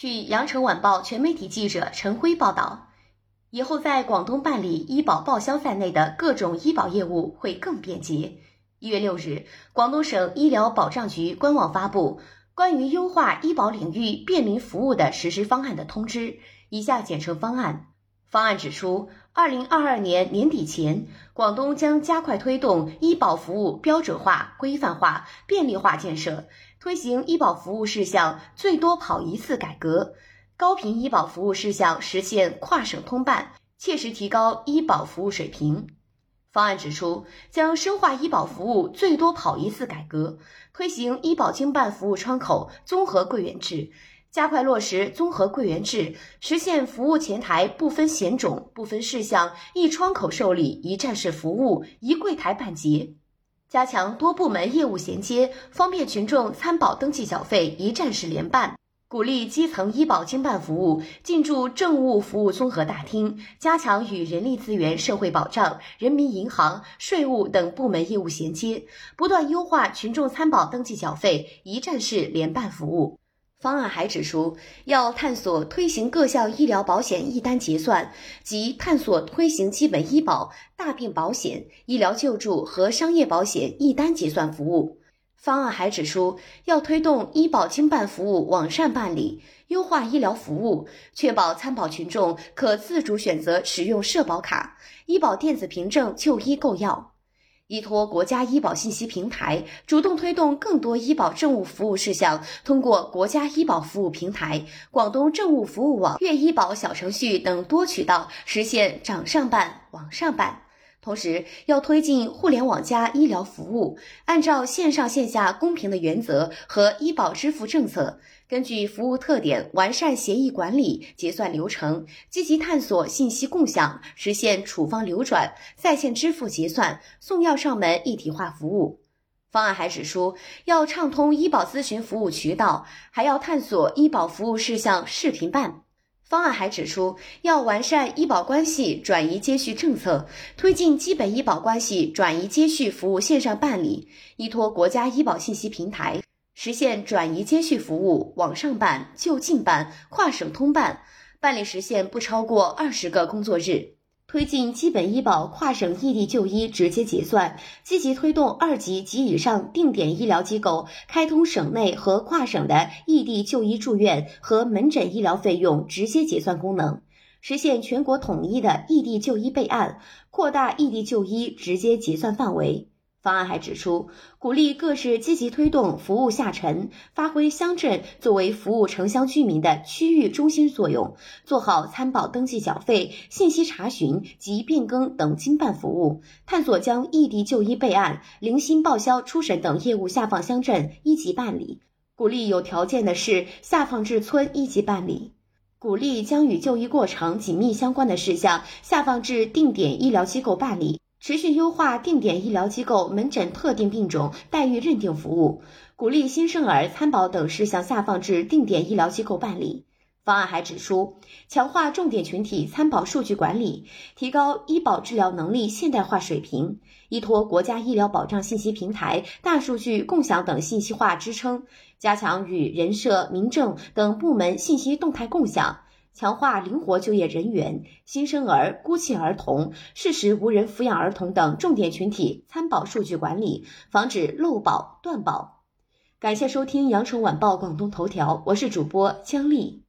据羊城晚报全媒体记者陈辉报道，以后在广东办理医保报销在内的各种医保业务会更便捷。一月六日，广东省医疗保障局官网发布关于优化医保领域便民服务的实施方案的通知，以下简称方案。方案指出，二零二二年年底前，广东将加快推动医保服务标准化、规范化、便利化建设，推行医保服务事项最多跑一次改革，高频医保服务事项实现跨省通办，切实提高医保服务水平。方案指出，将深化医保服务最多跑一次改革，推行医保经办服务窗口综合柜员制。加快落实综合柜员制，实现服务前台不分险种、不分事项一窗口受理、一站式服务、一柜台办结；加强多部门业务衔接，方便群众参保登记缴费一站式联办；鼓励基层医保经办服务进驻政务服务综合大厅，加强与人力资源、社会保障、人民银行、税务等部门业务衔接，不断优化群众参保登记缴费一站式联办服务。方案还指出，要探索推行各项医疗保险一单结算及探索推行基本医保、大病保险、医疗救助和商业保险一单结算服务。方案还指出，要推动医保经办服务网上办理，优化医疗服务，确保参保群众可自主选择使用社保卡、医保电子凭证就医购药。依托国家医保信息平台，主动推动更多医保政务服务事项通过国家医保服务平台、广东政务服务网、粤医保小程序等多渠道实现掌上办、网上办。同时，要推进互联网加医疗服务，按照线上线下公平的原则和医保支付政策，根据服务特点完善协议管理、结算流程，积极探索信息共享，实现处方流转、在线支付结算、送药上门一体化服务。方案还指出，要畅通医保咨询服务渠道，还要探索医保服务事项视频办。方案还指出，要完善医保关系转移接续政策，推进基本医保关系转移接续服务线上办理，依托国家医保信息平台，实现转移接续服务网上办、就近办、跨省通办，办理时限不超过二十个工作日。推进基本医保跨省异地就医直接结算，积极推动二级及以上定点医疗机构开通省内和跨省的异地就医住院和门诊医疗费用直接结算功能，实现全国统一的异地就医备案，扩大异地就医直接结算范围。方案还指出，鼓励各市积极推动服务下沉，发挥乡镇作为服务城乡居民的区域中心作用，做好参保登记缴费、信息查询及变更等经办服务，探索将异地就医备案、零星报销初审等业务下放乡镇一级办理，鼓励有条件的市下放至村一级办理，鼓励将与就医过程紧密相关的事项下放至定点医疗机构办理。持续优化定点医疗机构门诊特定病种待遇认定服务，鼓励新生儿参保等事项下放至定点医疗机构办理。方案还指出，强化重点群体参保数据管理，提高医保治疗能力现代化水平，依托国家医疗保障信息平台、大数据共享等信息化支撑，加强与人社、民政等部门信息动态共享。强化灵活就业人员、新生儿、孤弃儿童、事实无人抚养儿童等重点群体参保数据管理，防止漏保断保。感谢收听羊城晚报广东头条，我是主播姜丽。